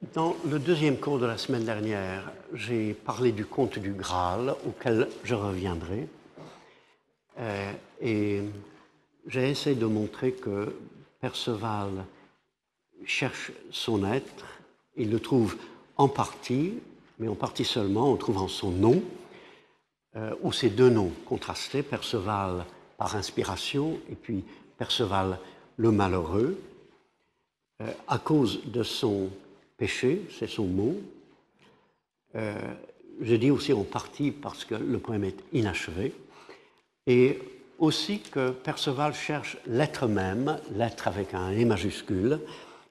Dans le deuxième cours de la semaine dernière, j'ai parlé du conte du Graal, auquel je reviendrai. Euh, et j'ai essayé de montrer que Perceval cherche son être, il le trouve en partie, mais en partie seulement en trouvant son nom, euh, ou ces deux noms contrastés, Perceval par inspiration et puis Perceval le malheureux, euh, à cause de son péché, c'est son mot. Euh, je dis aussi en partie parce que le poème est inachevé, et aussi que Perceval cherche l'être même, l'être avec un E majuscule,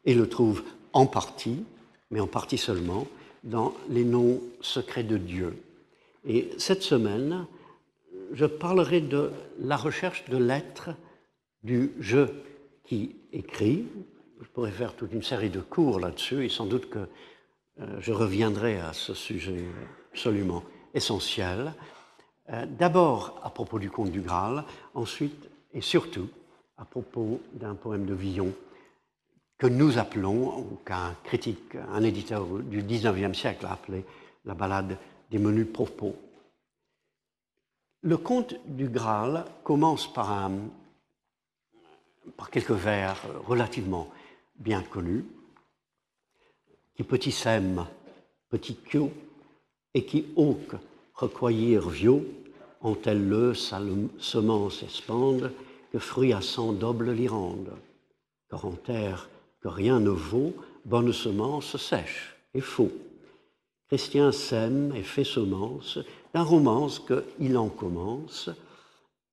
et le trouve en partie, mais en partie seulement, dans les noms secrets de Dieu. Et cette semaine, je parlerai de la recherche de l'être du je qui écrit. Je pourrais faire toute une série de cours là-dessus et sans doute que euh, je reviendrai à ce sujet absolument essentiel. Euh, d'abord à propos du conte du Graal, ensuite et surtout à propos d'un poème de Villon que nous appelons, ou qu'un critique, un éditeur du 19e siècle a appelé la ballade des menus propos. Le conte du Graal commence par, par quelques vers relativement bien connus, qui petit sème, petit queue, et qui auque recueillir vieux, ont elles le sa semence espande, que fruit à cent double l'y rendent. Car en terre que rien ne vaut, bonne semence sèche et faux. Christian sème et fait semence d'un romance qu'il en commence,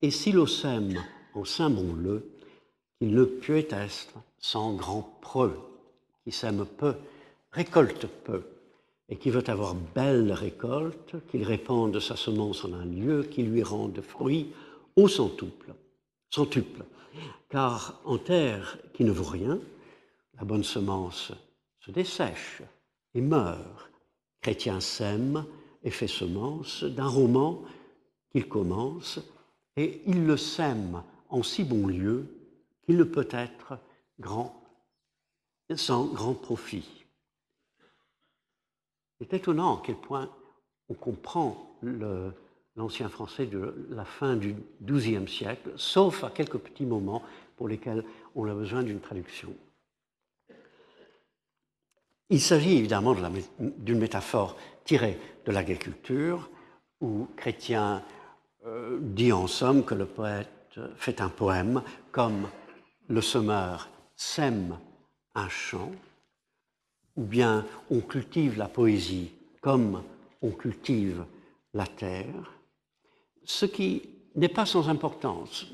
et si l'on sème en saint-bon-le, qu'il ne peut être sans grand preux, qui sème peu, récolte peu, et qui veut avoir belle récolte, qu'il répande sa semence en un lieu qui lui rende fruit au centuple, centuple. Car en terre qui ne vaut rien, la bonne semence se dessèche et meurt. Chrétien sème et fait semence d'un roman qu'il commence, et il le sème en si bon lieu qu'il ne peut être grand, sans grand profit. C'est étonnant à quel point on comprend l'ancien français de la fin du XIIe siècle, sauf à quelques petits moments pour lesquels on a besoin d'une traduction. Il s'agit évidemment d'une métaphore tirée de l'agriculture, où Chrétien euh, dit en somme que le poète fait un poème comme le semeur sème un champ, ou bien on cultive la poésie comme on cultive la terre, ce qui n'est pas sans importance.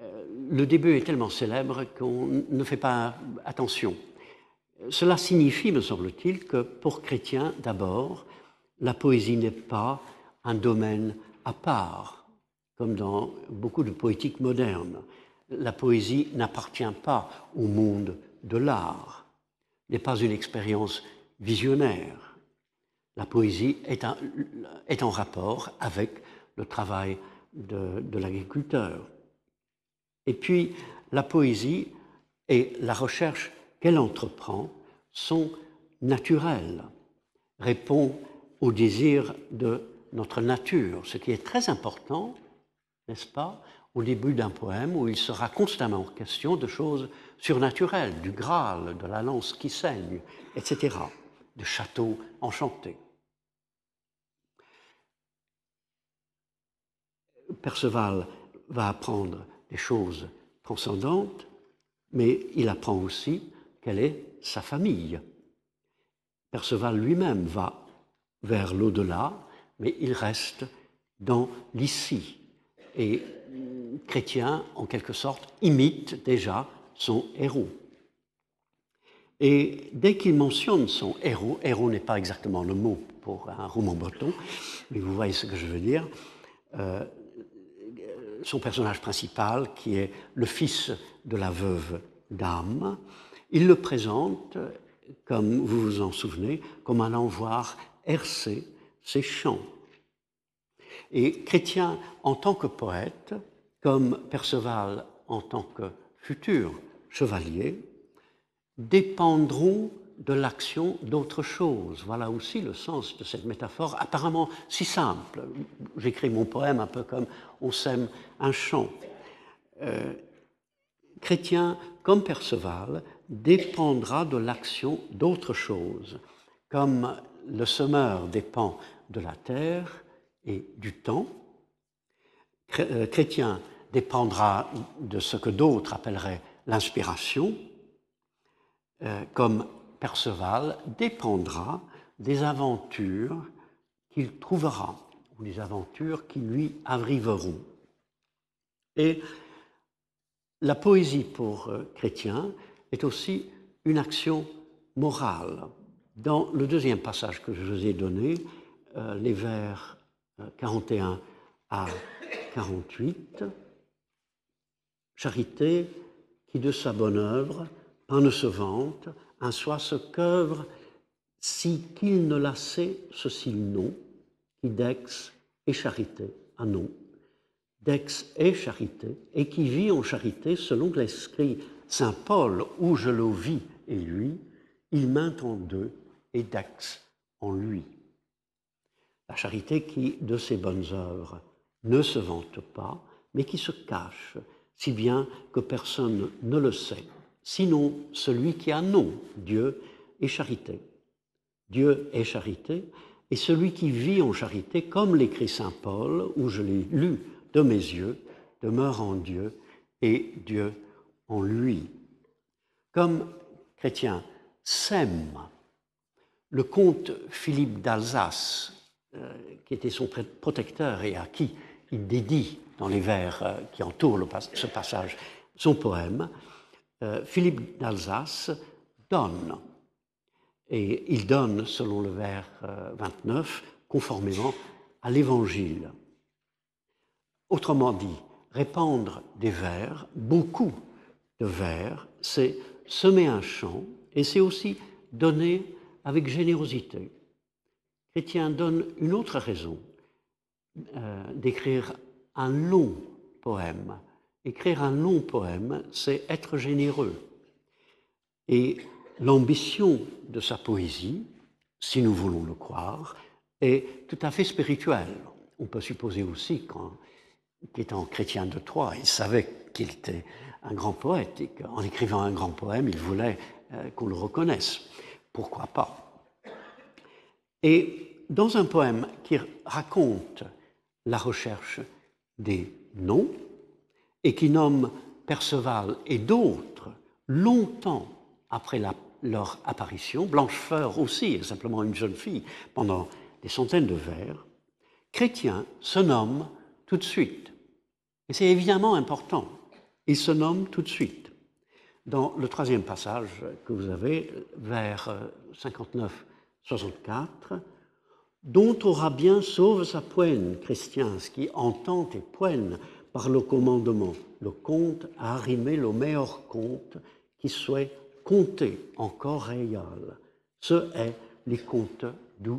Euh, le début est tellement célèbre qu'on ne fait pas attention. Cela signifie, me semble-t-il, que pour Chrétien, d'abord, la poésie n'est pas un domaine à part, comme dans beaucoup de poétiques modernes. La poésie n'appartient pas au monde de l'art, n'est pas une expérience visionnaire. La poésie est, en rapport avec le travail de, de l'agriculteur. Et puis, la poésie et la recherche qu'elle entreprend sont naturelles, répond au désir de notre nature, ce qui est très important, n'est-ce pas, au début d'un poème où il sera constamment question de choses surnaturelles, du Graal, de la lance qui saigne, etc., de châteaux enchantés. Perceval va apprendre des choses transcendantes, mais il apprend aussi quelle est sa famille. Perceval lui-même va vers l'au-delà, mais il reste dans l'ici. Et Chrétien, en quelque sorte, imite déjà son héros. Et dès qu'il mentionne son héros, héros n'est pas exactement le mot pour un roman breton, mais vous voyez ce que je veux dire, euh, son personnage principal, qui est le fils de la veuve d'âme, il le présente, comme vous vous en souvenez, comme allant voir hercer ses chants. Et Chrétien, en tant que poète, comme Perceval en tant que futur chevalier, dépendront de l'action d'autre chose. Voilà aussi le sens de cette métaphore apparemment si simple. J'écris mon poème un peu comme on sème un champ. Euh, chrétien comme Perceval dépendra de l'action d'autre chose, comme le semeur dépend de la terre et du temps. Euh, chrétien dépendra de ce que d'autres appelleraient l'inspiration, euh, comme Perceval dépendra des aventures qu'il trouvera, ou des aventures qui lui arriveront. Et la poésie pour euh, chrétien est aussi une action morale. Dans le deuxième passage que je vous ai donné, euh, les vers 41 à 48, Charité qui de sa bonne œuvre, pas ne se vante, un soi ce qu'œuvre, si qu'il ne la sait, ceci non, qui d'ex et charité, à non, d'ex et charité, et qui vit en charité selon l'esprit Saint Paul, où je le vis et lui, il maint en deux et d'ex en lui. La charité qui, de ses bonnes œuvres, ne se vante pas, mais qui se cache, si bien que personne ne le sait sinon celui qui a nom, Dieu est charité. Dieu est charité, et celui qui vit en charité, comme l'écrit Saint Paul, où je l'ai lu de mes yeux, demeure en Dieu et Dieu en lui. Comme chrétien sème le comte Philippe d'Alsace, euh, qui était son protecteur et à qui il dédie dans les vers euh, qui entourent ce passage son poème, euh, Philippe d'Alsace donne. Et il donne, selon le vers 29, euh, conformément à l'Évangile. Autrement dit, répandre des vers, beaucoup de vers, c'est semer un champ et c'est aussi donner avec générosité. Chrétien donne une autre raison d'écrire un long poème Écrire un long poème, c'est être généreux. Et l'ambition de sa poésie, si nous voulons le croire, est tout à fait spirituelle. On peut supposer aussi qu'étant chrétien de Troyes, il savait qu'il était un grand poète et qu'en écrivant un grand poème, il voulait euh, qu'on le reconnaisse. Pourquoi pas? Et dans un poème qui raconte la recherche des noms, et qui nomme Perceval et d'autres longtemps après leur apparition, Blanchefleur aussi est simplement une jeune fille pendant des centaines de vers, Chrétien se nomme tout de suite. Et c'est évidemment important. Il se nomme tout de suite. Dans le troisième passage que vous avez, vers 59-64, dont aura bien sauve sa poigne, Christian, ce qui entend et poigne par le commandement. Le comte a arrimé le meilleur compte qui soit compté encore réel. Ce est les comptes du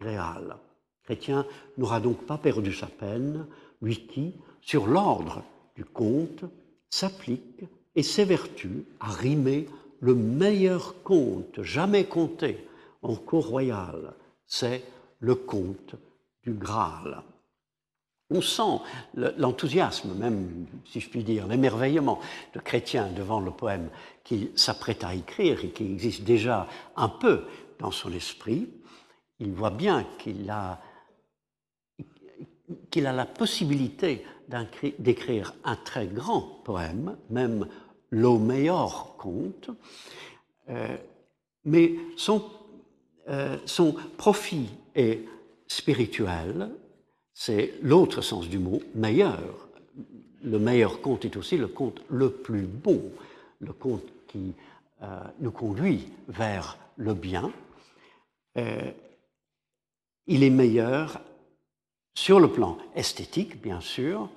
réel. Chrétien n'aura donc pas perdu sa peine, lui qui, sur l'ordre du comte, s'applique et s'évertue à rimer le meilleur conte jamais compté en cour royale. C'est le conte du Graal. On sent l'enthousiasme, même si je puis dire, l'émerveillement de Chrétien devant le poème qu'il s'apprête à écrire et qui existe déjà un peu dans son esprit. Il voit bien qu'il a, qu'il a la possibilité d'écrire un très grand poème, même le meilleur conte, euh, mais son, euh, son profit est spirituel, c'est l'autre sens du mot, meilleur. Le meilleur conte est aussi le conte le plus bon, le conte qui euh, nous conduit vers le bien. Euh, il est meilleur sur le plan esthétique, bien sûr,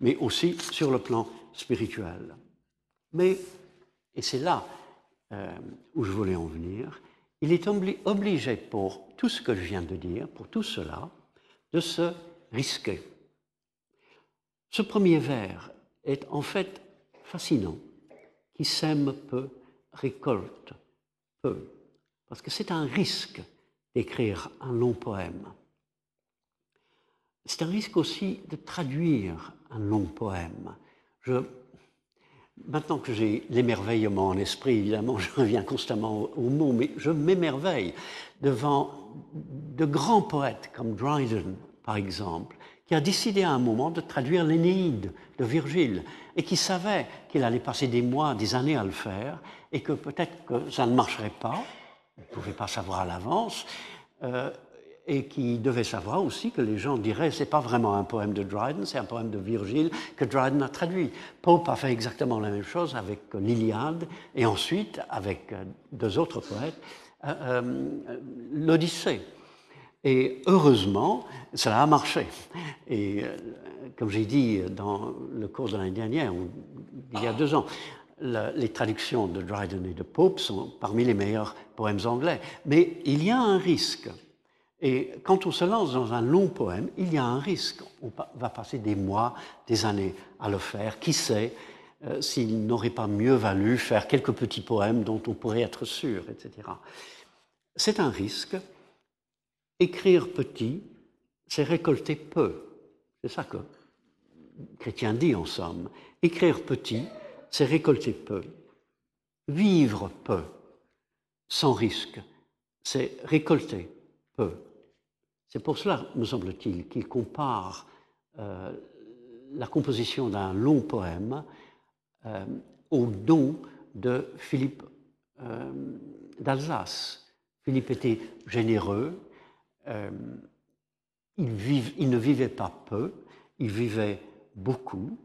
mais aussi sur le plan spirituel. Mais, et c'est là où je voulais en venir, il est obligé pour tout ce que je viens de dire, pour tout cela, de se risqué. Ce premier vers est en fait fascinant. Qui sème peu, récolte peu. parce que c'est un risque d'écrire un long poème. C'est un risque aussi de traduire un long poème. Je, maintenant que j'ai l'émerveillement en esprit, évidemment, je reviens constamment au, au mot, mais je m'émerveille devant de grands poètes comme Dryden, par exemple, qui a décidé à un moment de traduire l'Énéide de Virgile et qui savait qu'il allait passer des mois, des années à le faire et que peut-être que ça ne marcherait pas, il ne pouvait pas savoir à l'avance, euh, et qui devait savoir aussi que les gens diraient c'est pas vraiment un poème de Dryden, c'est un poème de Virgile que Dryden a traduit. Pope a fait exactement la même chose avec l'Iliade et ensuite avec euh, deux autres poètes, euh, l'Odyssée. Et heureusement, cela a marché. Et comme j'ai dit dans le cours de l'année dernière, il y a deux ans, les traductions de Dryden et de Pope sont parmi les meilleurs poèmes anglais. Mais il y a un risque. Et quand on se lance dans un long poème, il y a un risque. On va passer des mois, des années à le faire. Qui sait euh, s'il n'aurait pas mieux valu faire quelques petits poèmes dont on pourrait être sûr, etc. C'est un risque. Écrire petit, c'est récolter peu. C'est ça que Chrétien dit en somme. Écrire petit, c'est récolter peu. Vivre peu, sans risque, c'est récolter peu. C'est pour cela, me semble-t-il, qu'il compare euh, la composition d'un long poème euh, au don de Philippe euh, d'Alsace. Philippe était généreux, il, il, ne vivait pas peu, il vivait beaucoup,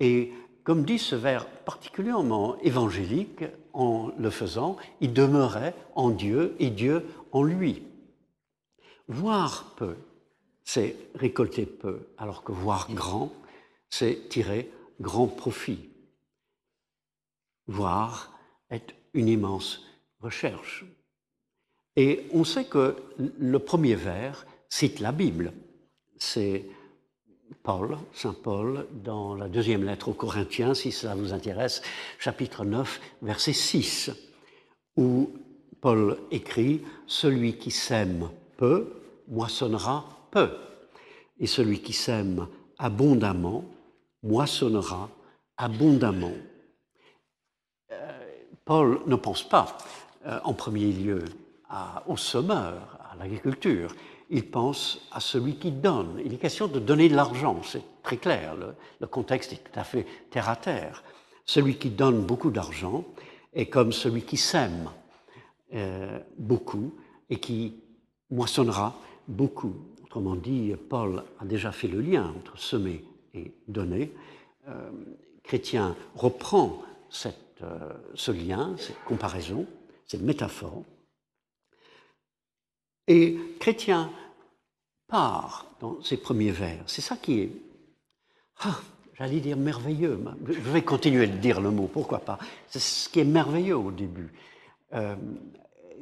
et comme dit ce vers particulièrement évangélique, en le faisant, il demeurait en Dieu et Dieu en lui. Voir peu, c'est récolter peu, alors que voir grand, c'est tirer grand profit. Voir est une immense recherche. Et on sait que le premier vers cite la Bible. C'est Paul, Saint Paul, dans la deuxième lettre aux Corinthiens, si cela vous intéresse, chapitre 9, verset 6, où Paul écrit Celui qui sème peu moissonnera peu, et celui qui sème abondamment moissonnera abondamment. Euh, Paul ne pense pas euh, en premier lieu au semeur, à l'agriculture il pense à celui qui donne. Il est question de donner de l'argent, c'est très clair, le, contexte est tout à fait terre à terre. Celui qui donne beaucoup d'argent est comme celui qui sème euh, beaucoup et qui moissonnera beaucoup. Autrement dit, Paul a déjà fait le lien entre semer et donner. Euh, Chrétien reprend euh, ce lien, cette comparaison, cette métaphore, et Chrétien part dans ses premiers vers. C'est ça qui est, ah, j'allais dire merveilleux. Je vais continuer de dire le mot, pourquoi pas. C'est ce qui est merveilleux au début. Euh,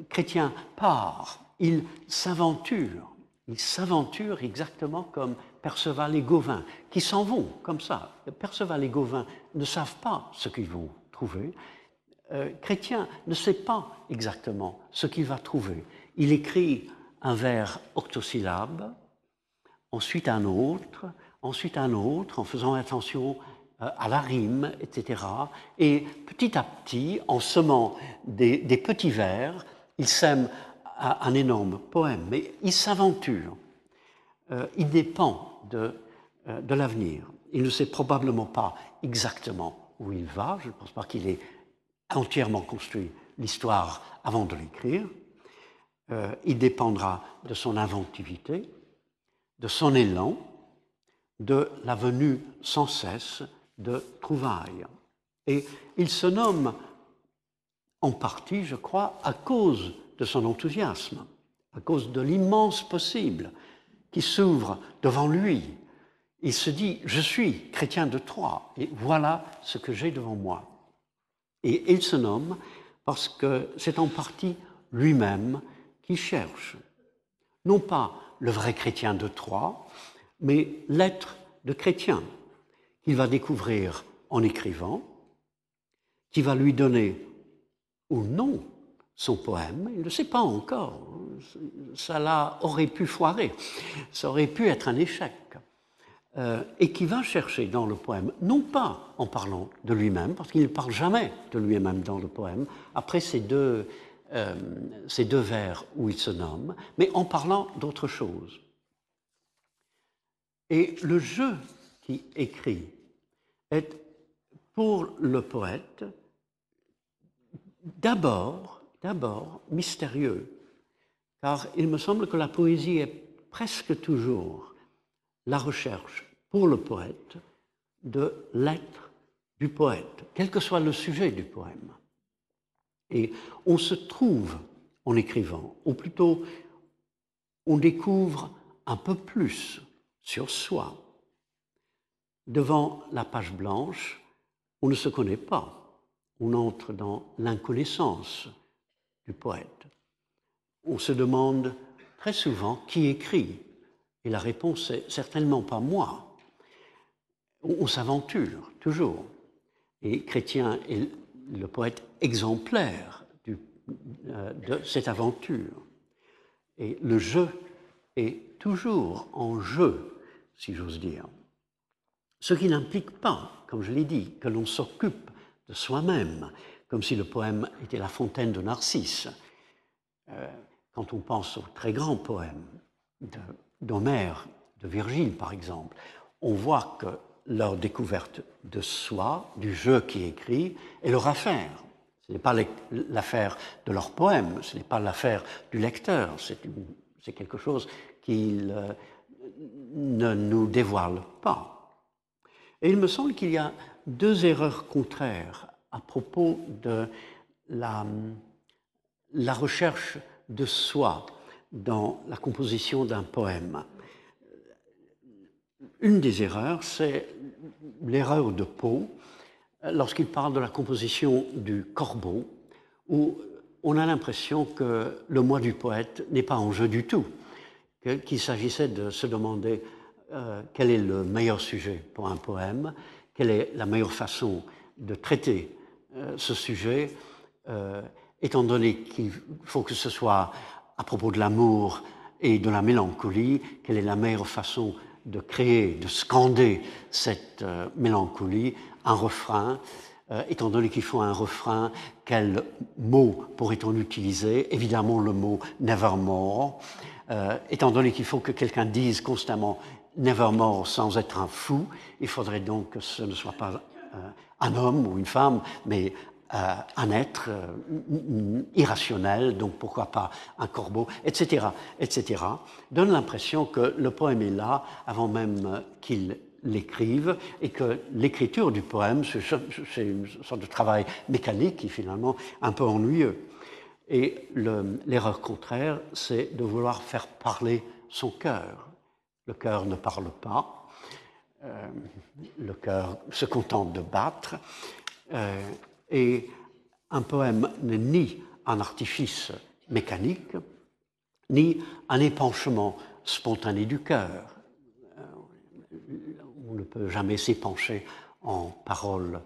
Chrétien part, il s'aventure. Il s'aventure exactement comme Perceval et Gauvin, qui s'en vont comme ça. Perceval et Gauvin ne savent pas ce qu'ils vont trouver. Euh, Chrétien ne sait pas exactement ce qu'il va trouver. Il écrit un vers octosyllabe, ensuite un autre, ensuite un autre, en faisant attention euh, à la rime, etc. Et petit à petit, en semant des, petits vers, il sème un énorme poème, mais il s'aventure. Euh, il dépend de, euh, de l'avenir. Il ne sait probablement pas exactement où il va. Je ne pense pas qu'il ait entièrement construit l'histoire avant de l'écrire. Euh, il dépendra de son inventivité, de son élan, de la venue sans cesse de trouvailles. Et il se nomme en partie, je crois, à cause de son enthousiasme, à cause de l'immense possible qui s'ouvre devant lui. Il se dit, je suis chrétien de Troyes, et voilà ce que j'ai devant moi. Et il se nomme parce que c'est en partie lui-même qui cherche, non pas le vrai chrétien de Troyes, mais l'être de chrétien qu'il va découvrir en écrivant, qui va lui donner ou non son poème, il ne sait pas encore, ça aurait pu foirer, ça aurait pu être un échec, euh, et qui va chercher dans le poème, non pas en parlant de lui-même, parce qu'il ne parle jamais de lui-même dans le poème, après ces deux, euh, ces deux vers où il se nomme, mais en parlant d'autre chose. Et le jeu qui écrit est pour le poète d'abord, d'abord mystérieux, car il me semble que la poésie est presque toujours la recherche pour le poète de l'être du poète, quel que soit le sujet du poème. Et on se trouve en écrivant, ou plutôt on découvre un peu plus sur soi. Devant la page blanche, on ne se connaît pas. On entre dans l'inconnaissance du poète. On se demande très souvent qui écrit. Et la réponse est certainement pas moi. On, s'aventure toujours. Et Chrétien est le poète exemplaire euh, de cette aventure. Et le jeu est toujours en jeu si j'ose dire. Ce qui n'implique pas, comme je l'ai dit, que l'on s'occupe de soi-même, comme si le poème était la fontaine de Narcisse. Euh, quand on pense aux très grands poèmes d'Homère, de, Virgile par exemple, on voit que leur découverte de soi, du jeu qui écrit, est leur affaire. Ce n'est pas l'affaire de leur poème, ce n'est pas l'affaire du lecteur, c'est quelque chose qu'ils euh, ne nous dévoile pas. Et il me semble qu'il y a deux erreurs contraires à propos de la, recherche de soi dans la composition d'un poème. Une des erreurs, c'est l'erreur de Poe, lorsqu'il parle de la composition du corbeau, où on a l'impression que le moi du poète n'est pas en jeu du tout qu'il s'agissait de se demander euh, quel est le meilleur sujet pour un poème, quelle est la meilleure façon de traiter ce sujet, euh, étant donné qu'il faut que ce soit à propos de l'amour et de la mélancolie, quelle est la meilleure façon de créer, de scander cette mélancolie, un refrain, étant donné qu'il faut un refrain, quel mot pourrait-on utiliser? Évidemment le mot nevermore. Euh, étant donné qu'il faut que quelqu'un dise constamment Nevermore sans être un fou, il faudrait donc que ce ne soit pas euh, un homme ou une femme, mais euh, un être irrationnel, donc pourquoi pas un corbeau, etc., etc., donne l'impression que le poème est là avant même qu'il l'écrive et que l'écriture du poème, c'est une sorte de travail mécanique qui est finalement un peu ennuyeux. Et l'erreur contraire, c'est de vouloir faire parler son cœur. Le cœur ne parle pas, euh, le cœur se contente de battre, euh, et un poème n'est ni un artifice mécanique, ni un épanchement spontané du cœur. Euh, on ne peut jamais s'épancher en paroles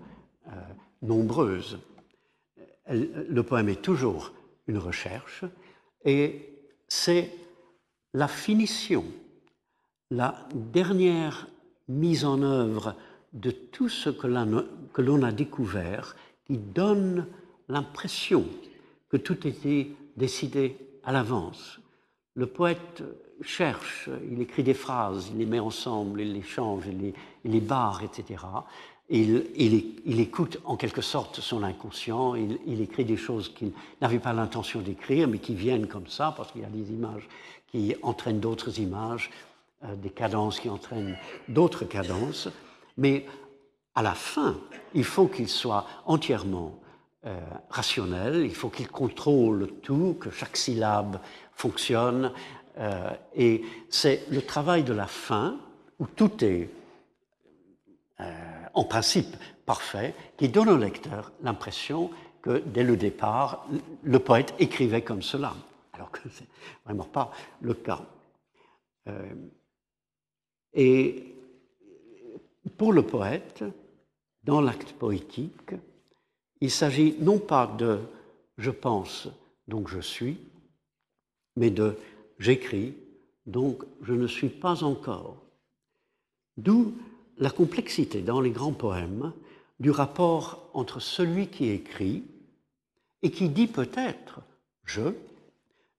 nombreuses. Le poème est toujours une recherche, et c'est la finition, la dernière mise en œuvre de tout ce que l'on a découvert qui donne l'impression que tout était décidé à l'avance. Le poète cherche, il écrit des phrases, il les met ensemble, il les change, il les, barre, etc il, écoute en quelque sorte son inconscient, il, écrit des choses qu'il n'avait pas l'intention d'écrire, mais qui viennent comme ça, parce qu'il y a des images qui entraînent d'autres images, euh, des cadences qui entraînent d'autres cadences. Mais à la fin, il faut qu'il soit entièrement euh, rationnel, il faut qu'il contrôle tout, que chaque syllabe fonctionne. Euh, et c'est le travail de la fin, où tout est en principe parfait, qui donne au lecteur l'impression que dès le départ, le poète écrivait comme cela, alors que ce n'est vraiment pas le cas. Et pour le poète, dans l'acte poétique, il s'agit non pas de, je pense, donc je suis, mais de j'écris, donc je ne suis pas encore. D'où la complexité dans les grands poèmes du rapport entre celui qui écrit et qui dit peut-être je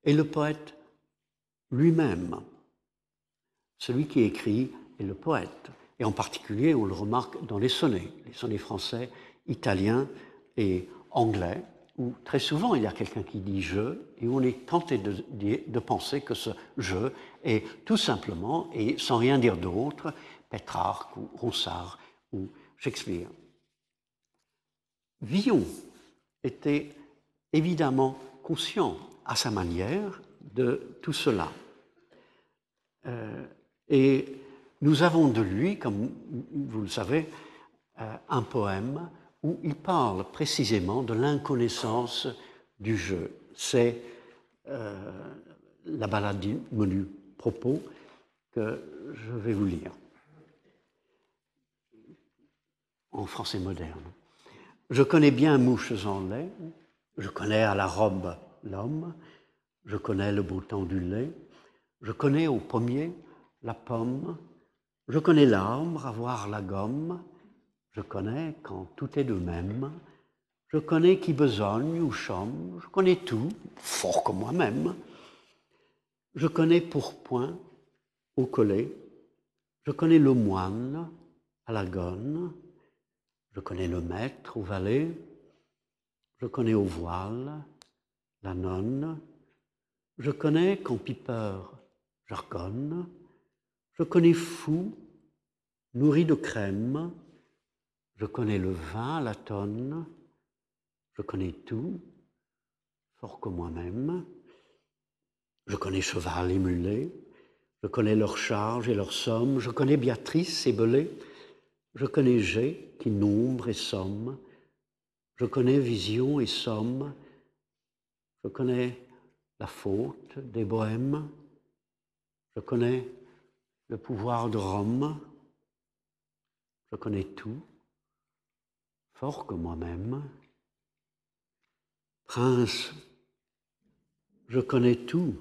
et le poète lui-même. Celui qui écrit est le poète. Et en particulier, on le remarque dans les sonnets, les sonnets français, italiens et anglais, où très souvent il y a quelqu'un qui dit je, et on est tenté de, de, penser que ce je est tout simplement, et sans rien dire d'autre, Pétrarque ou Ronsard ou Shakespeare. Villon était évidemment conscient à sa manière de tout cela. Euh, et nous avons de lui, comme vous le savez, euh, un poème où il parle précisément de l'inconnaissance du jeu. C'est euh, la balade du menu propos que je vais vous lire en français moderne. Je connais bien mouches en lait, je connais à la robe l'homme, je connais le beau temps du lait, je connais au pommier la pomme, je connais l'arbre à voir la gomme, je connais quand tout est de même, je connais qui besogne ou chôme, je connais tout, fort comme moi-même. Je connais pourpoint au collet, je connais le moine à la gonne, je connais le maître au valet, je connais au voile la nonne, je connais quand pipeur jargonne, je connais fou, nourri de crème, je connais le vin la tonne, je connais tout, fort que moi-même, je connais cheval et mulet, je connais leur charge et leur somme, je connais Béatrice et Belay, je connais G qui nombre et somme, je connais vision et somme, je connais la faute des bohèmes, je connais le pouvoir de Rome, je connais tout, fort que moi-même. Prince, je connais tout,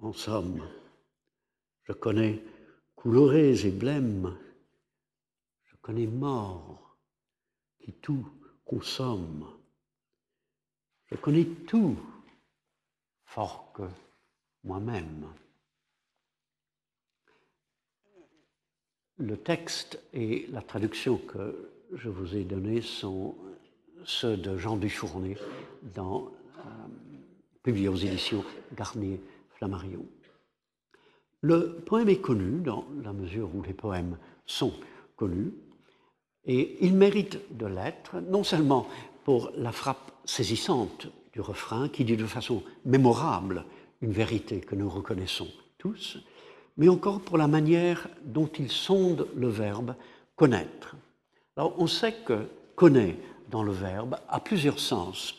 en somme. Je connais coulorés et blêmes. Je connais mort, qui tout consomme. Je connais tout, fort que moi-même. Le texte et la traduction que je vous ai donnés sont ceux de Jean Dufournet, dans, euh, publié aux éditions Garnier-Flammarion. Le poème est connu dans la mesure où les poèmes sont connus, et il mérite de l'être, non seulement pour la frappe saisissante du refrain, qui dit de façon mémorable une vérité que nous reconnaissons tous, mais encore pour la manière dont il sonde le verbe connaître. Alors on sait que connaît dans le verbe a plusieurs sens.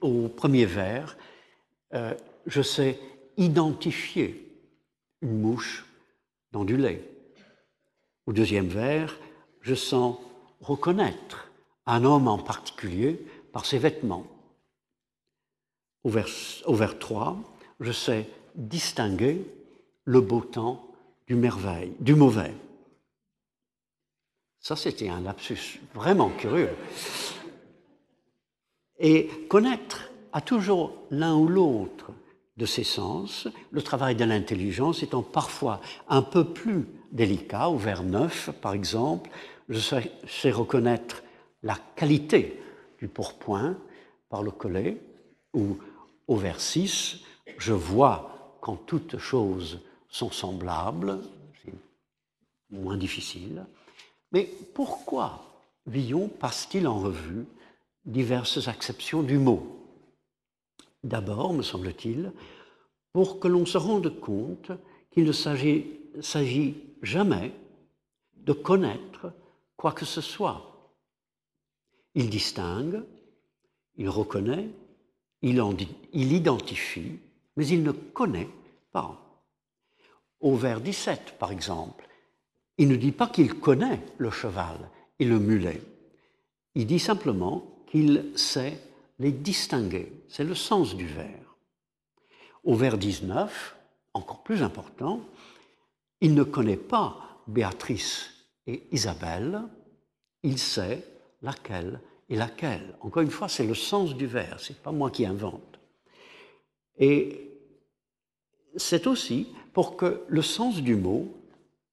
Au premier vers, euh, je sais identifier une mouche dans du lait. Au deuxième vers, je sens reconnaître un homme en particulier par ses vêtements. Au vers, au vers 3, je sais distinguer le beau temps du merveille, du mauvais. Ça, c'était un lapsus vraiment curieux. Et connaître à toujours l'un ou l'autre de ces sens, le travail de l'intelligence étant parfois un peu plus délicat, au vers 9 par exemple, je sais reconnaître la qualité du pourpoint par le collet, ou au vers 6, je vois quand toutes choses sont semblables, c'est moins difficile. Mais pourquoi Villon passe-t-il en revue diverses acceptions du mot? D'abord, me semble-t-il, pour que l'on se rende compte qu'il ne s'agit jamais de connaître quoi que ce soit. Il distingue, il reconnaît, il, il identifie, mais il ne connaît pas. Au vers 17, par exemple, il ne dit pas qu'il connaît le cheval et le mulet. Il dit simplement qu'il sait les distinguer. C'est le sens du vers. Au vers 19, encore plus important, il ne connaît pas Béatrice et Isabelle, il sait laquelle et laquelle. Encore une fois, c'est le sens du vers, c'est pas moi qui invente. Et c'est aussi pour que le sens du mot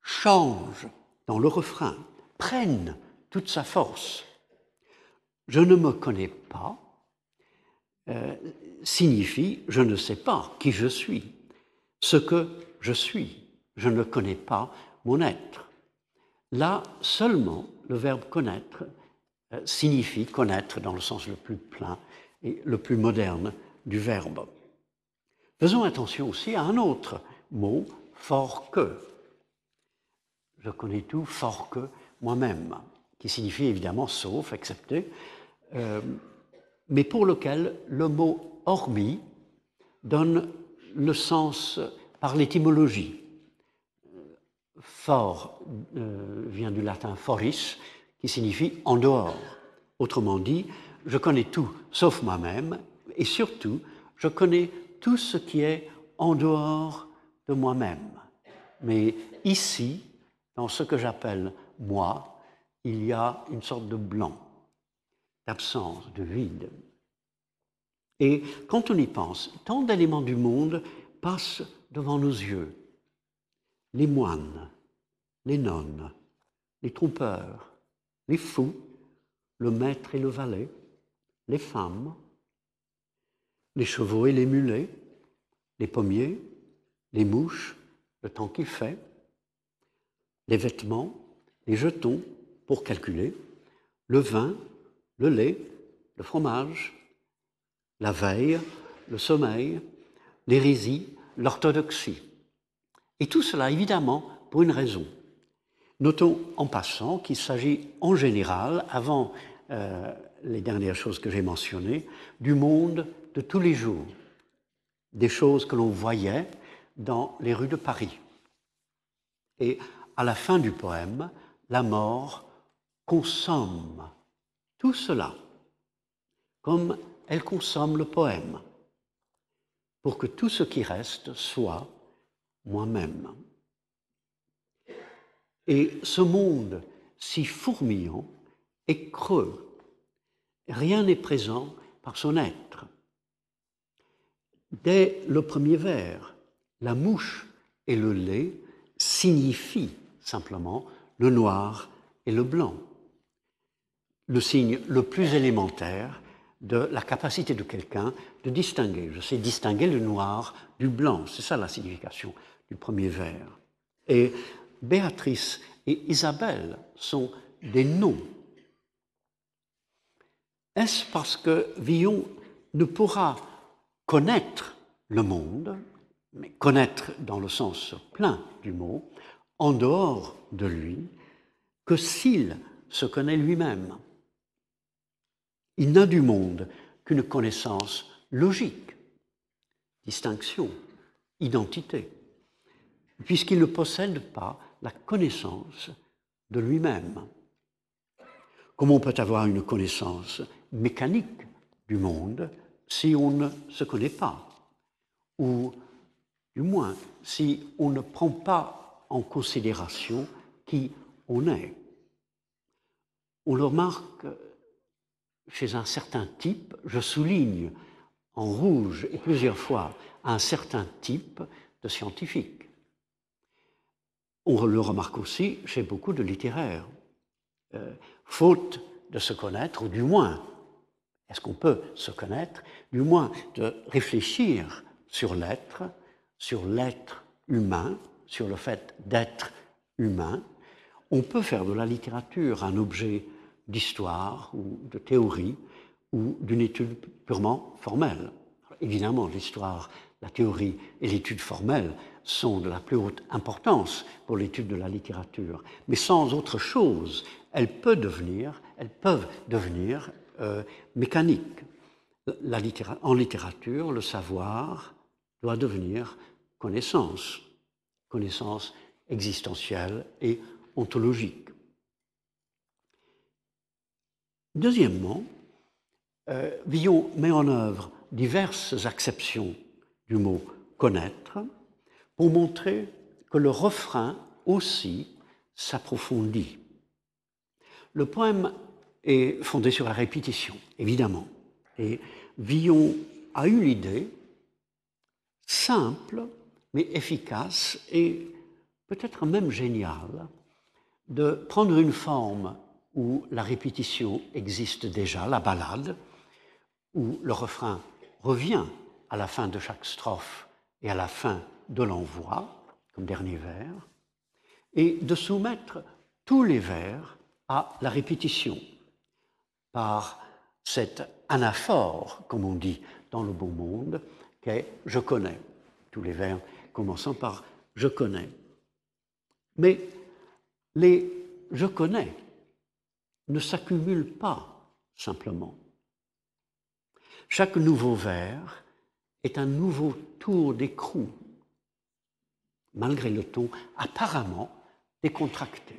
change dans le refrain, prenne toute sa force. Je ne me connais pas euh, signifie je ne sais pas qui je suis, ce que je suis. Je ne connais pas mon être. Là seulement, le verbe connaître euh, signifie connaître dans le sens le plus plein et le plus moderne du verbe. Faisons attention aussi à un autre mot, fort que. Je connais tout fort que moi-même, qui signifie évidemment sauf, excepté, euh, mais pour lequel le mot hormis donne le sens par l'étymologie. For euh, vient du latin foris, qui signifie en dehors. Autrement dit, je connais tout sauf moi-même, et surtout, je connais tout ce qui est en dehors de moi-même. Mais ici, dans ce que j'appelle moi, il y a une sorte de blanc, d'absence, de vide. Et quand on y pense, tant d'éléments du monde passent devant nos yeux. Les moines, les nonnes, les trompeurs, les fous, le maître et le valet, les femmes, les chevaux et les mulets, les pommiers, les mouches, le temps qu'il fait, les vêtements, les jetons pour calculer, le vin, le lait, le fromage, la veille, le sommeil, l'hérésie, l'orthodoxie. Et tout cela, évidemment, pour une raison. Notons en passant qu'il s'agit en général, avant euh, les dernières choses que j'ai mentionnées, du monde de tous les jours, des choses que l'on voyait dans les rues de Paris. Et à la fin du poème, la mort consomme tout cela, comme elle consomme le poème, pour que tout ce qui reste soit moi-même. Et ce monde si fourmillant est creux. Rien n'est présent par son être. Dès le premier vers, la mouche et le lait signifient simplement le noir et le blanc. Le signe le plus élémentaire de la capacité de quelqu'un de distinguer. Je sais distinguer le noir du blanc. C'est ça la signification du premier vers. Et Béatrice et Isabelle sont des noms. Est-ce parce que Villon ne pourra connaître le monde, mais connaître dans le sens plein du mot, en dehors de lui, que s'il se connaît lui-même il n'a du monde qu'une connaissance logique, distinction, identité, puisqu'il ne possède pas la connaissance de lui-même. Comment on peut avoir une connaissance mécanique du monde si on ne se connaît pas Ou du moins si on ne prend pas en considération qui on est. On le remarque chez un certain type, je souligne en rouge et plusieurs fois un certain type de scientifique. On le remarque aussi chez beaucoup de littéraires. Euh, faute de se connaître, ou du moins, est-ce qu'on peut se connaître, du moins de réfléchir sur l'être, sur l'être humain, sur le fait d'être humain, on peut faire de la littérature un objet d'histoire ou de théorie ou d'une étude purement formelle. Évidemment, l'histoire, la théorie et l'étude formelle sont de la plus haute importance pour l'étude de la littérature. Mais sans autre chose, elles peuvent devenir, euh, mécaniques. La en littérature, le savoir doit devenir connaissance, connaissance existentielle et ontologique. Deuxièmement, euh, Villon met en œuvre diverses acceptions du mot connaître pour montrer que le refrain aussi s'approfondit. Le poème est fondé sur la répétition, évidemment. Et Villon a eu l'idée, simple mais efficace et peut-être même géniale, de prendre une forme où la répétition existe déjà, la ballade, où le refrain revient à la fin de chaque strophe et à la fin de l'envoi, comme dernier vers, et de soumettre tous les vers à la répétition par cette anaphore, comme on dit dans le beau monde, qu'est je connais. Tous les vers commençant par je connais. Mais les je connais ne s'accumulent pas simplement. Chaque nouveau vers est un nouveau tour d'écrou, malgré le ton apparemment décontracté.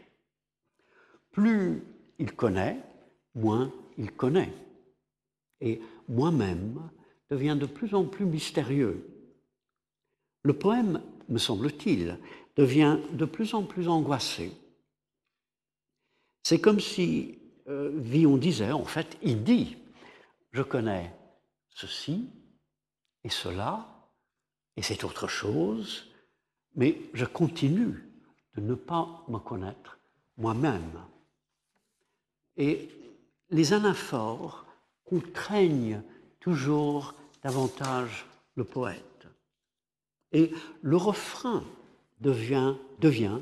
Plus il connaît, moins il connaît. Et moi-même devient de plus en plus mystérieux. Le poème, me semble-t-il, devient de plus en plus angoissé. C'est comme si euh, Villon disait, en fait, il dit, je connais ceci et cela, et c'est autre chose, mais je continue de ne pas me connaître moi-même. Et les anaphores contraignent toujours davantage le poète. Et le refrain devient, devient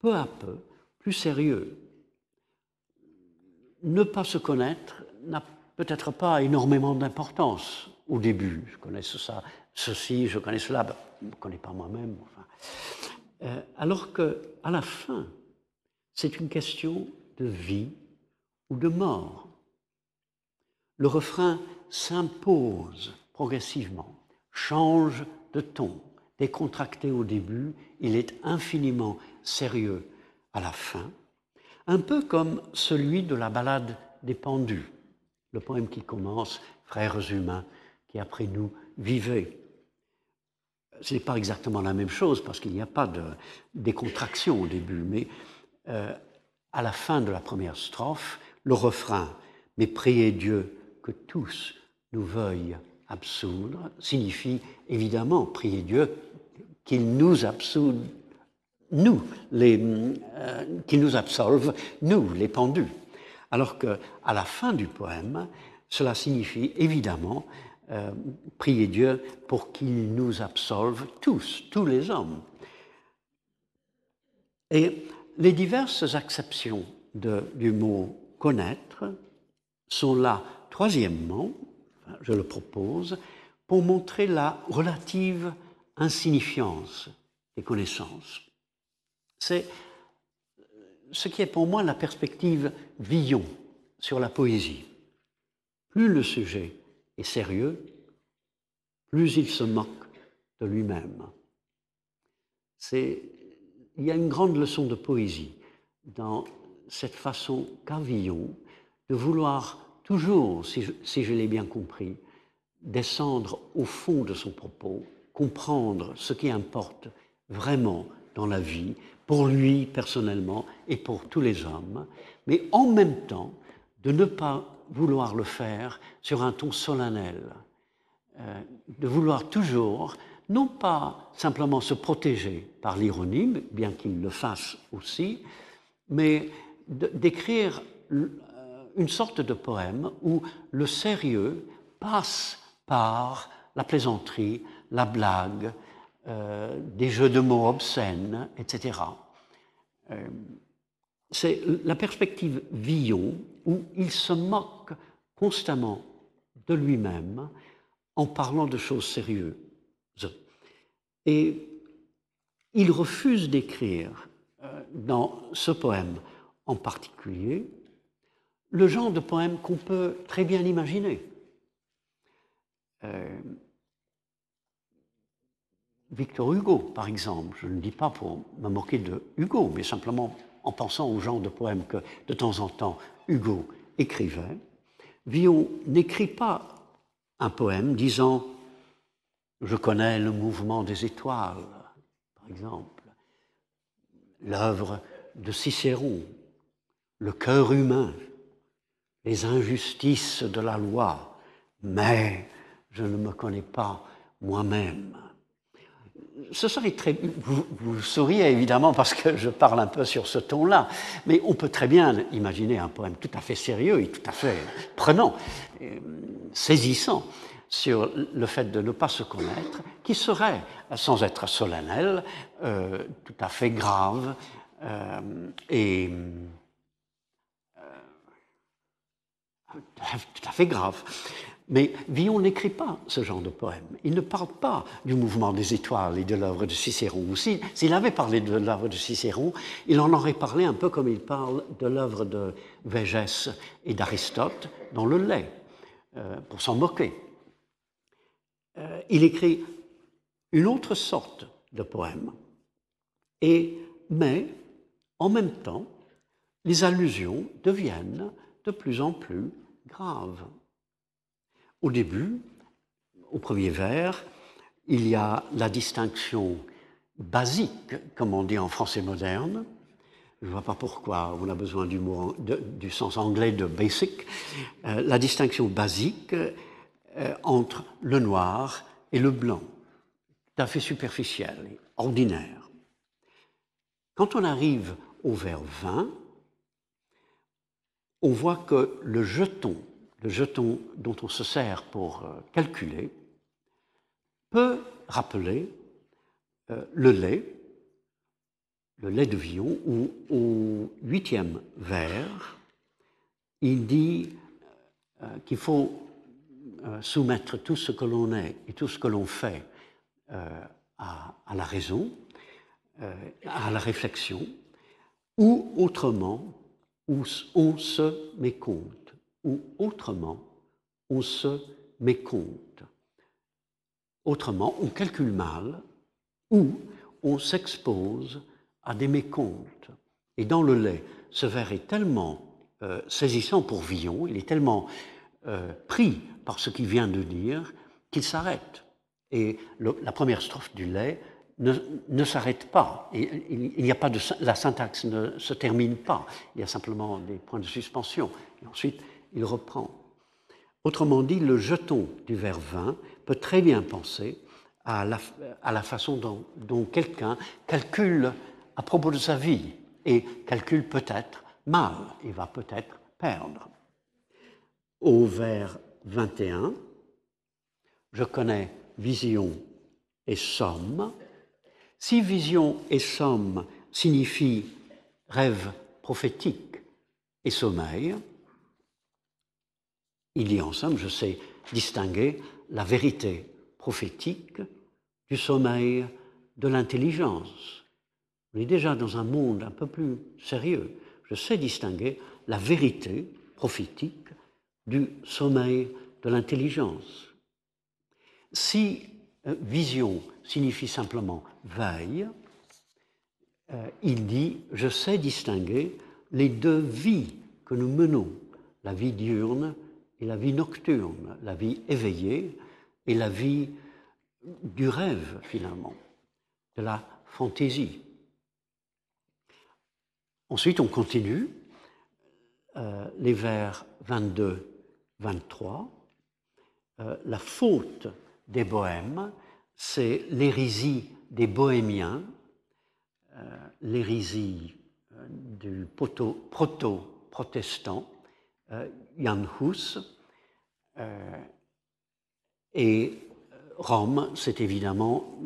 peu à peu plus sérieux. Ne pas se connaître n'a peut-être pas énormément d'importance au début. Je connais ça, ceci, je connais cela, je ne connais pas moi-même. Euh, alors qu'à la fin, c'est une question de vie de mort. Le refrain s'impose progressivement, change de ton. Décontracté au début, il est infiniment sérieux à la fin, un peu comme celui de la ballade des pendus, le poème qui commence Frères humains qui après nous vivez. Ce n'est pas exactement la même chose parce qu'il n'y a pas de décontraction au début, mais euh, à la fin de la première strophe, le refrain Mais priez Dieu que tous nous veuillent absoudre signifie évidemment prier Dieu qu'il nous absoude, nous, les, euh, absolve, nous, les pendus. Alors qu'à la fin du poème, cela signifie évidemment euh, prier Dieu pour qu'il nous absolve tous, tous les hommes. Et les diverses acceptions du mot connaître sont là, troisièmement, je le propose, pour montrer la relative insignifiance des connaissances. C'est ce qui est pour moi la perspective Villon sur la poésie. Plus le sujet est sérieux, plus il se moque de lui-même. Il y a une grande leçon de poésie dans cette façon qu'a Villon de vouloir toujours, si je, si je l'ai bien compris, descendre au fond de son propos, comprendre ce qui importe vraiment dans la vie, pour lui personnellement et pour tous les hommes, mais en même temps de ne pas vouloir le faire sur un ton solennel, euh, de vouloir toujours, non pas simplement se protéger par l'ironie, bien qu'il le fasse aussi, mais d'écrire euh, une sorte de poème où le sérieux passe par la plaisanterie, la blague, euh, des jeux de mots obscènes, etc. Euh, c'est la perspective Villon où il se moque constamment de lui-même en parlant de choses sérieuses. Et il refuse d'écrire dans ce poème en particulier le genre de poème qu'on peut très bien imaginer. Euh, Victor Hugo, par exemple, je ne dis pas pour me moquer de Hugo, mais simplement en pensant au genre de poème que de temps en temps Hugo écrivait, Villon n'écrit pas un poème disant Je connais le mouvement des étoiles, par exemple, l'œuvre de Cicéron, le cœur humain, les injustices de la loi, mais je ne me connais pas moi-même. Ce serait très. Vous, souriez évidemment parce que je parle un peu sur ce ton-là, mais on peut très bien imaginer un poème tout à fait sérieux et tout à fait prenant, euh, saisissant sur le fait de ne pas se connaître, qui serait, sans être solennel, euh, tout à fait grave euh, et tout à fait grave. Mais Villon n'écrit pas ce genre de poème. Il ne parle pas du mouvement des étoiles et de l'œuvre de Cicéron. S'il avait parlé de l'œuvre de Cicéron, il en aurait parlé un peu comme il parle de l'œuvre de Végès et d'Aristote dans le lait, euh, pour s'en moquer. Euh, il écrit une autre sorte de poème, et, mais en même temps, les allusions deviennent de plus en plus graves. Au début, au premier vers, il y a la distinction basique, comme on dit en français moderne. Je ne vois pas pourquoi on a besoin du, mot, du sens anglais de basic. Euh, la distinction basique euh, entre le noir et le blanc, tout à fait superficielle, ordinaire. Quand on arrive au vers 20, on voit que le jeton le jeton dont on se sert pour euh, calculer, peut rappeler euh, le lait, le lait de Villon, où au huitième vers, il dit euh, qu'il faut soumettre tout ce que l'on est et tout ce que l'on fait à, la raison, à la réflexion, ou autrement, où on se mécompte ou autrement, on se mécompte. Autrement, on calcule mal ou on s'expose à des mécomptes. Et dans le lait, ce vers est tellement euh, saisissant pour Villon, il est tellement euh, pris par ce qu'il vient de dire, qu'il s'arrête. Et la première strophe du lait ne, s'arrête pas. il n'y a pas de, la syntaxe ne se termine pas. Il y a simplement des points de suspension. Et ensuite, il reprend. Autrement dit, le jeton du vers 20 peut très bien penser à la, façon dont, dont quelqu'un calcule à propos de sa vie et calcule peut-être mal, il va peut-être perdre. Au vers 21, je connais vision et somme. Si vision et somme signifient rêve prophétique et sommeil, il y a en somme, je sais distinguer la vérité prophétique du sommeil de l'intelligence. On est déjà dans un monde un peu plus sérieux. Je sais distinguer la vérité prophétique du sommeil de l'intelligence. Si vision signifie simplement veille, euh, il dit je sais distinguer les deux vies que nous menons, la vie diurne et la vie nocturne, la vie éveillée et la vie du rêve finalement, de la fantaisie. Ensuite, on continue euh, les vers 22-23. Euh, la faute des bohèmes, c'est l'hérésie des bohémiens, euh, l'hérésie du proto-protestant, Jan Hus. Euh, et Rome, c'est évidemment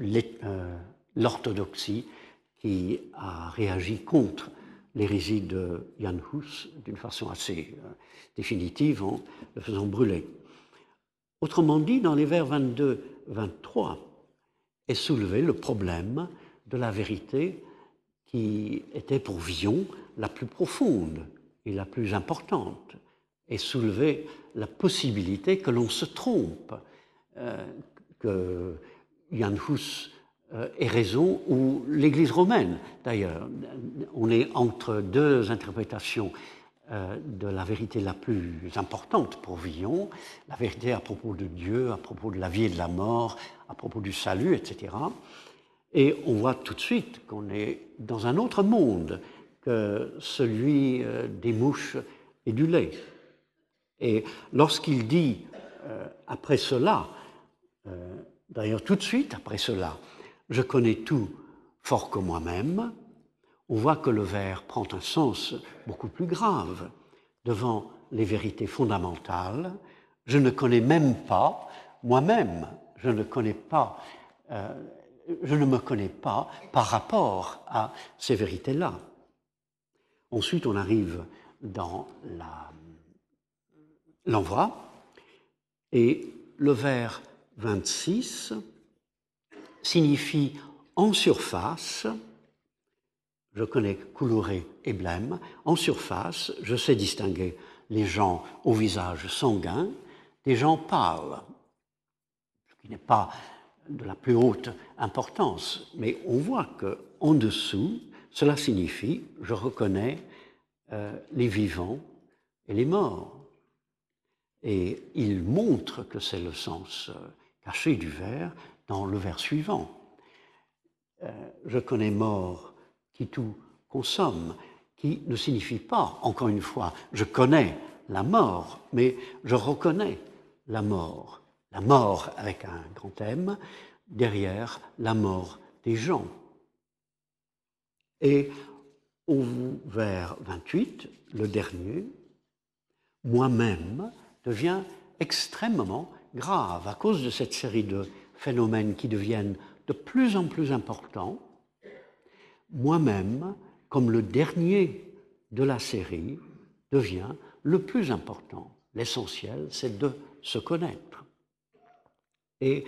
euh, l'orthodoxie qui a réagi contre l'hérésie de Jan Hus d'une façon assez euh, définitive en le faisant brûler. Autrement dit, dans les vers 22-23 est soulevé le problème de la vérité qui était pour Villon la plus profonde et la plus importante, et soulever la possibilité que l'on se trompe, euh, que Jan Hus euh, ait raison, ou l'Église romaine d'ailleurs. On est entre deux interprétations de la vérité la plus importante pour Villon, la vérité à propos de Dieu, à propos de la vie et de la mort, à propos du salut, etc. Et on voit tout de suite qu'on est dans un autre monde que celui euh, des mouches et du lait. Et lorsqu'il dit euh, après cela, d'ailleurs tout de suite après cela, je connais tout fort que moi-même, on voit que le vers prend un sens beaucoup plus grave devant les vérités fondamentales. Je ne connais même pas, moi-même, je ne euh, me connais pas par rapport à ces vérités-là. Ensuite, on arrive dans l'envoi et le vers 26 signifie en surface je connais Coulouré et Blême. En surface, je sais distinguer les gens au visage sanguin des gens pâles, ce qui n'est pas de la plus haute importance, mais on voit que en dessous, cela signifie je reconnais euh, les vivants et les morts. Et il montre que c'est le sens euh, caché du vers dans le vers suivant. Euh, je connais mort qui tout consomme, qui ne signifie pas, encore une fois, je connais la mort, mais je reconnais la mort. La mort avec un grand M, derrière la mort des gens. Et au vers 28, le dernier, moi-même devient extrêmement grave à cause de cette série de phénomènes qui deviennent de plus en plus importants moi-même, comme le dernier de la série, devient le plus important. L'essentiel, c'est de se connaître. Et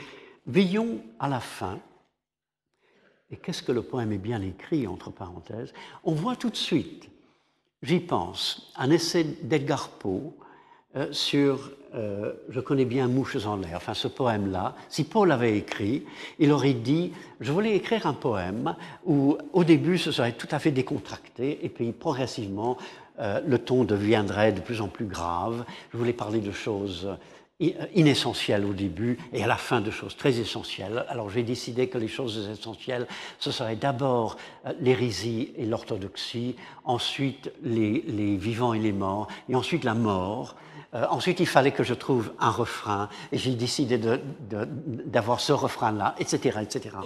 veillons à la fin, et qu'est-ce que le poème est bien écrit, entre parenthèses, on voit tout de suite, j'y pense, un essai d'Edgar Poe euh, sur euh, Je connais bien Mouches en l'air, enfin ce poème-là, si Paul avait écrit, il aurait dit Je voulais écrire un poème où au début ce serait tout à fait décontracté et puis progressivement euh, le ton deviendrait de plus en plus grave. Je voulais parler de choses inessentielles au début et à la fin de choses très essentielles. Alors j'ai décidé que les choses essentielles, ce serait d'abord l'hérésie et l'orthodoxie, ensuite les, vivants et les morts, et ensuite la mort, euh, ensuite, il fallait que je trouve un refrain, et j'ai décidé d'avoir ce refrain-là, etc., etc.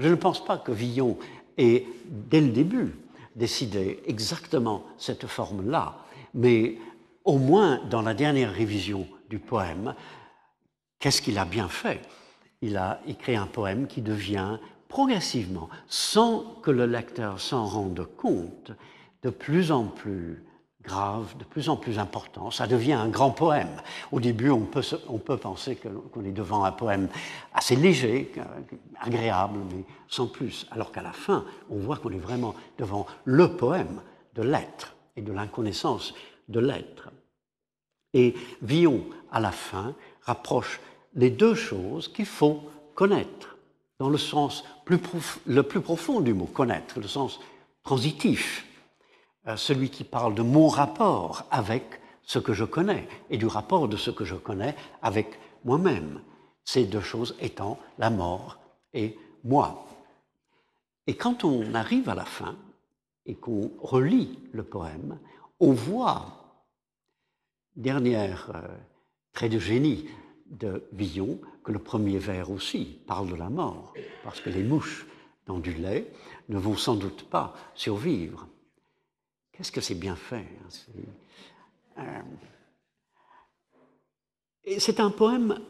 Je ne pense pas que Villon ait, dès le début, décidé exactement cette forme-là, mais au moins dans la dernière révision du poème, qu'est-ce qu'il a bien fait? Il a écrit un poème qui devient progressivement, sans que le lecteur s'en rende compte, de plus en plus grave, de plus en plus important. Ça devient un grand poème. Au début, on peut, on peut penser qu'on est devant un poème assez léger, agréable, mais sans plus. Alors qu'à la fin, on voit qu'on est vraiment devant le poème de l'être et de l'inconnaissance de l'être. Et Villon, à la fin, rapproche les deux choses qu'il faut connaître, dans le sens le plus profond du mot connaître, le sens transitif celui qui parle de mon rapport avec ce que je connais et du rapport de ce que je connais avec moi-même. Ces deux choses étant la mort et moi. Et quand on arrive à la fin et qu'on relit le poème, on voit, dernière euh, trait de génie de Villon, que le premier vers aussi parle de la mort, parce que les mouches dans du lait ne vont sans doute pas survivre. Qu'est-ce que c'est bien fait hein, euh, c'est un poème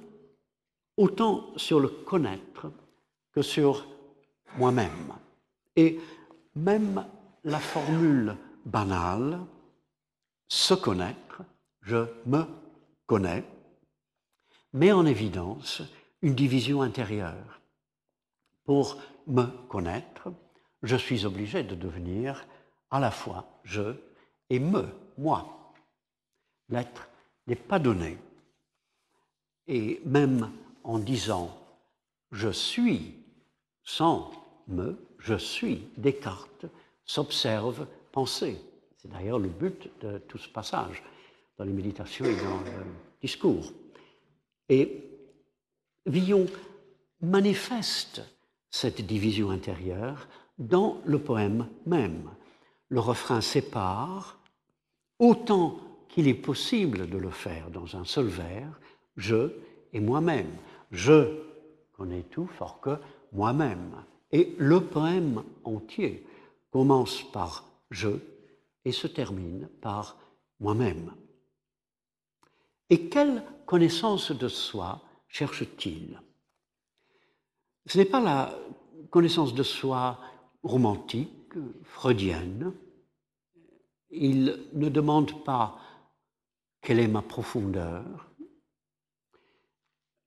autant sur le connaître que sur moi-même. Et même la formule banale, se connaître, je me connais, met en évidence une division intérieure. Pour me connaître, je suis obligé de devenir à la fois je et me, moi. L'être n'est pas donné. Et même en disant je suis sans me, je suis, Descartes s'observe penser. C'est d'ailleurs le but de tout ce passage, dans les méditations et dans le discours. Et Villon manifeste cette division intérieure dans le poème même. Le refrain sépare, autant qu'il est possible de le faire dans un seul vers, je et moi-même. Je connais tout fort que moi-même. Et le poème entier commence par je et se termine par moi-même. Et quelle connaissance de soi cherche-t-il? Ce n'est pas la connaissance de soi romantique, freudienne. Il ne demande pas quelle est ma profondeur,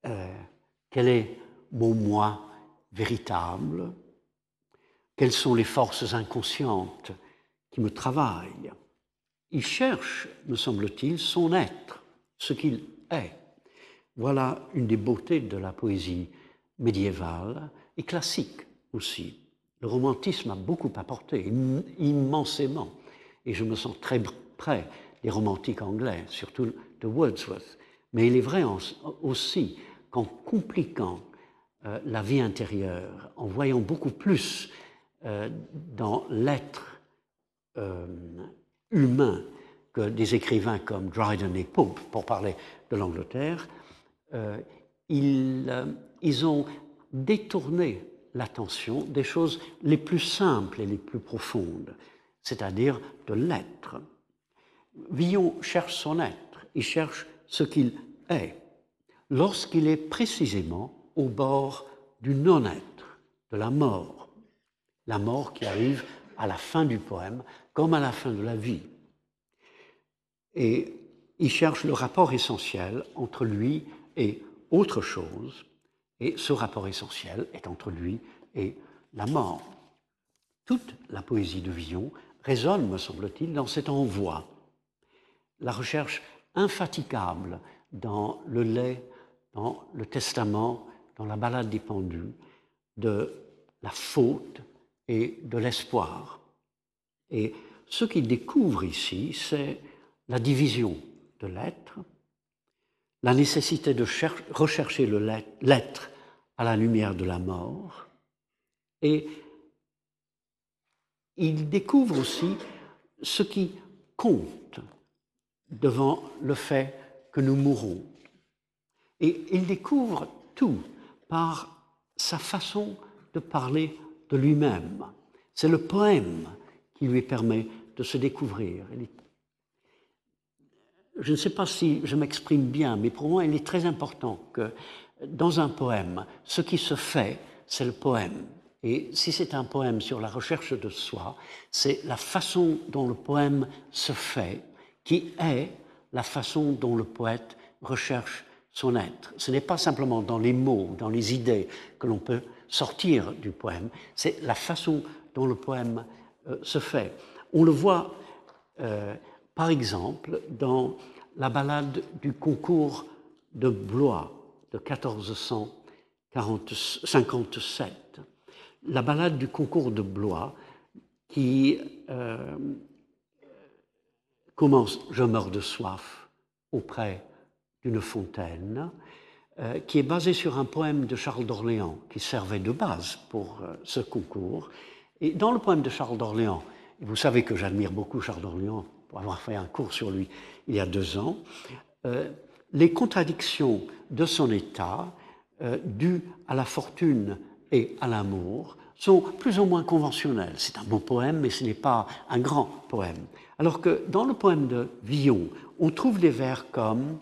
euh, quel est mon moi véritable, quelles sont les forces inconscientes qui me travaillent. Il cherche, me semble-t-il, son être, ce qu'il est. Voilà une des beautés de la poésie médiévale et classique aussi. Le romantisme a beaucoup apporté, immensément, et je me sens très près des romantiques anglais, surtout de Wordsworth. Mais il est vrai aussi qu'en compliquant euh, la vie intérieure, en voyant beaucoup plus euh, dans l'être euh, humain que des écrivains comme Dryden et Pope, pour parler de l'Angleterre, ils, ils ont détourné l'attention des choses les plus simples et les plus profondes, c'est-à-dire de l'être. Villon cherche son être, il cherche ce qu'il est, lorsqu'il est précisément au bord du non-être, de la mort, la mort qui arrive à la fin du poème comme à la fin de la vie. Et il cherche le rapport essentiel entre lui et autre chose, et ce rapport essentiel est entre lui et la mort. Toute la poésie de Villon résonne, me semble-t-il, dans cet envoi. La recherche infatigable dans le lait, dans le testament, dans la balade des pendus, de la faute et de l'espoir. Et ce qu'il découvre ici, c'est la division de l'être, la nécessité de rechercher l'être à la lumière de la mort, et il découvre aussi ce qui compte devant le fait que nous mourons. Et il découvre tout par sa façon de parler de lui-même. C'est le poème qui lui permet de se découvrir. Je ne sais pas si je m'exprime bien, mais pour moi, il est très important que dans un poème, ce qui se fait, c'est le poème. Et si c'est un poème sur la recherche de soi, c'est la façon dont le poème se fait qui est la façon dont le poète recherche son être. Ce n'est pas simplement dans les mots, dans les idées que l'on peut sortir du poème, c'est la façon dont le poème euh, se fait. On le voit, euh, par exemple, dans la ballade du concours de Blois de 1457. La ballade du concours de Blois qui euh, commence Je meurs de soif auprès d'une fontaine, euh, qui est basée sur un poème de Charles d'Orléans qui servait de base pour euh, ce concours. Et dans le poème de Charles d'Orléans, vous savez que j'admire beaucoup Charles d'Orléans pour avoir fait un cours sur lui il y a deux ans, les contradictions de son état, euh, dues à la fortune et à l'amour, sont plus ou moins conventionnelles. C'est un beau poème, mais ce n'est pas un grand poème. Alors que dans le poème de Villon, on trouve des vers comme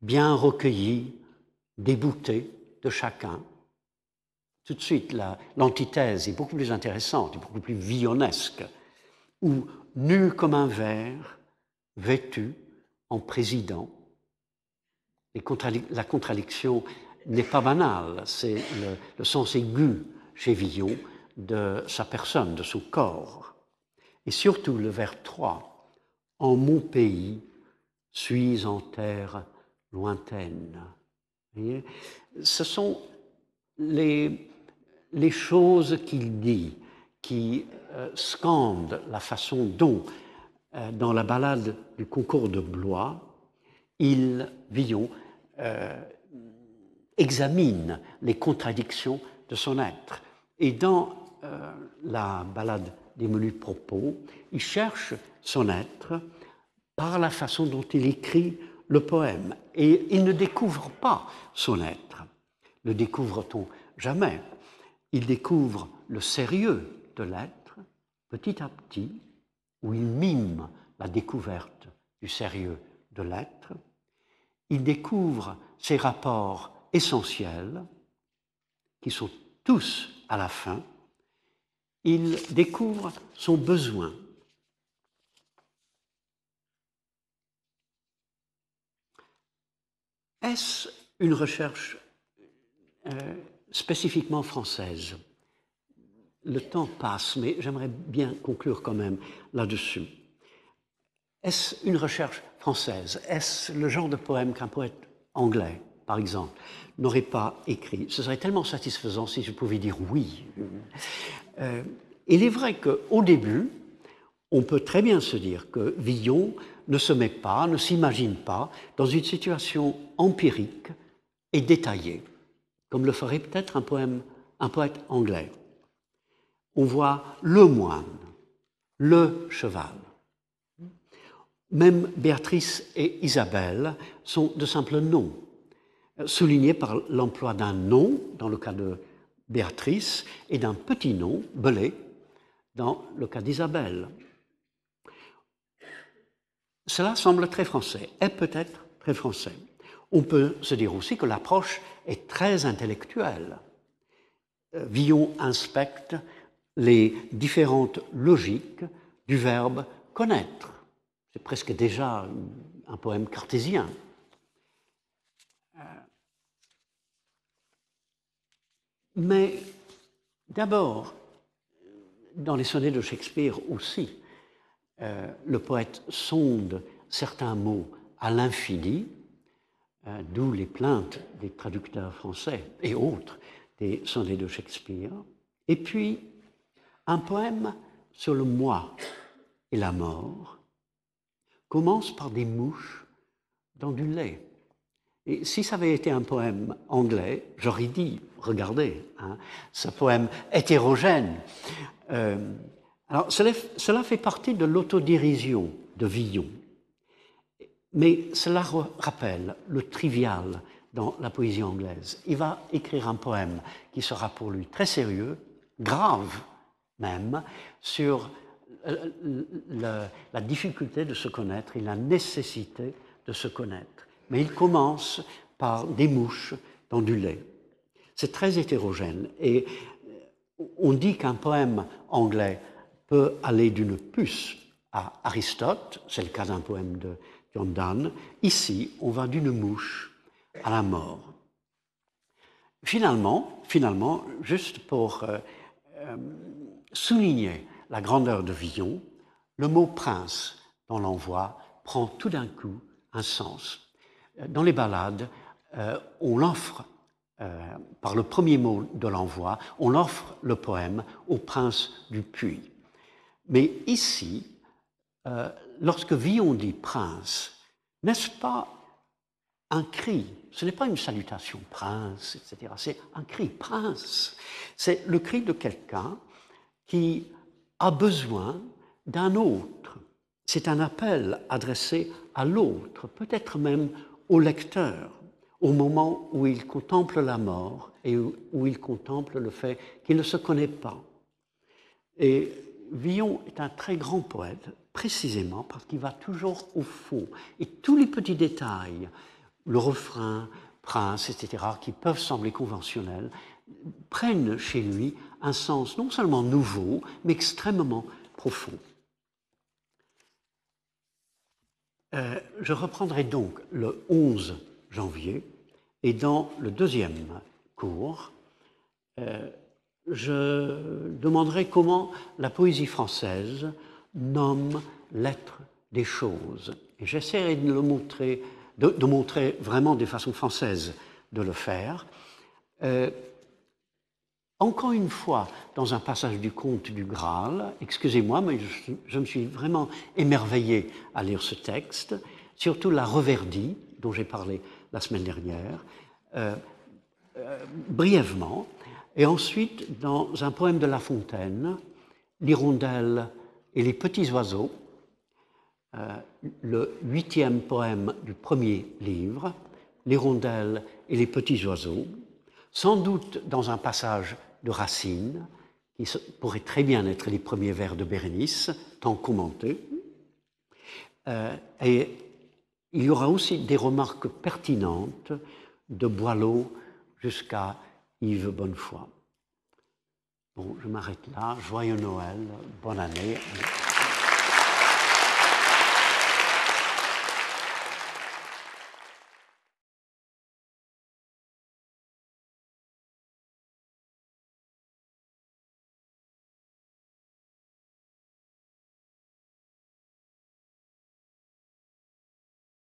bien recueillis, déboutés de chacun. Tout de suite, l'antithèse est beaucoup plus intéressante, et beaucoup plus villonesque. Ou nu comme un verre, vêtu en président, la contradiction n'est pas banale, c'est le, sens aigu chez Villon de sa personne, de son corps. Et surtout le vers 3, En mon pays, suis en terre lointaine. Ce sont les, les choses qu'il dit qui euh, scandent la façon dont euh, dans la ballade du concours de Blois, il, Villon, euh, examine les contradictions de son être. Et dans euh, la ballade des menus propos, il cherche son être par la façon dont il écrit le poème. Et il ne découvre pas son être. Le découvre-t-on jamais? Il découvre le sérieux de l'être petit à petit, où il mime la découverte du sérieux de l'être. Il découvre ses rapports essentiels, qui sont tous à la fin. Il découvre son besoin. Est-ce une recherche euh, spécifiquement française? Le temps passe, mais j'aimerais bien conclure quand même là-dessus. Est-ce une recherche française? Est-ce le genre de poème qu'un poète anglais, par exemple, n'aurait pas écrit? Ce serait tellement satisfaisant si je pouvais dire oui. Euh, il est vrai qu'au début, on peut très bien se dire que Villon ne se met pas, ne s'imagine pas dans une situation empirique et détaillée, comme le ferait peut-être un, poète anglais. On voit le moine, le cheval. Même Béatrice et Isabelle sont de simples noms, soulignés par l'emploi d'un nom, dans le cas de Béatrice, et d'un petit nom, Belé, dans le cas d'Isabelle. Cela semble très français, est peut-être très français. On peut se dire aussi que l'approche est très intellectuelle. Euh, Villon inspecte les différentes logiques du verbe connaître. C'est presque déjà un poème cartésien. Euh, mais d'abord, dans les sonnets de Shakespeare aussi, euh, le poète sonde certains mots à l'infini, euh, d'où les plaintes des traducteurs français et autres des sonnets de Shakespeare. Un poème sur le moi et la mort commence par des mouches dans du lait. Et si ça avait été un poème anglais, j'aurais dit, regardez, hein, ce poème hétérogène, euh, alors, cela, fait partie de l'autodérision de Villon, mais cela rappelle le trivial dans la poésie anglaise. Il va écrire un poème qui sera pour lui très sérieux, grave même, sur la difficulté de se connaître et la nécessité de se connaître. Mais il commence par des mouches dans du lait. C'est très hétérogène et on dit qu'un poème anglais peut aller d'une puce à Aristote, c'est le cas d'un poème de John Donne. Ici, on va d'une mouche à la mort. Finalement, finalement juste pour euh, euh, souligner la grandeur de Villon, le mot prince dans l'envoi prend tout d'un coup un sens. Dans les ballades, euh, on l'offre par le premier mot de l'envoi, on offre le poème au prince du puits. Mais ici, euh, lorsque Villon dit prince, n'est-ce pas un cri? Ce n'est pas une salutation prince, etc. C'est un cri prince. C'est le cri de quelqu'un qui a besoin d'un autre. C'est un appel adressé à l'autre, peut-être même au lecteur, au moment où il contemple la mort et où il contemple le fait qu'il ne se connaît pas. Et Villon est un très grand poète, précisément parce qu'il va toujours au fond. Et tous les petits détails, le refrain, prince, etc., qui peuvent sembler conventionnels, prennent chez lui un sens non seulement nouveau, mais extrêmement profond. Euh, je reprendrai donc le 11 janvier et dans le deuxième cours, euh, je demanderai comment la poésie française nomme l'être des choses. Et j'essaierai de montrer, vraiment de façon française de le faire. Euh, encore une fois, dans un passage du conte du Graal, excusez-moi, mais je, me suis vraiment émerveillé à lire ce texte, surtout la reverdie, dont j'ai parlé la semaine dernière, euh, euh, brièvement, et ensuite dans un poème de La Fontaine, L'hirondelle et les petits oiseaux, euh, le huitième poème du premier livre, L'hirondelle et les petits oiseaux, sans doute dans un passage de Racine, qui pourrait très bien être les premiers vers de Bérénice, tant commentés. Euh, et il y aura aussi des remarques pertinentes de Boileau jusqu'à Yves Bonnefoy. Bon, je m'arrête là. Joyeux Noël, bonne année.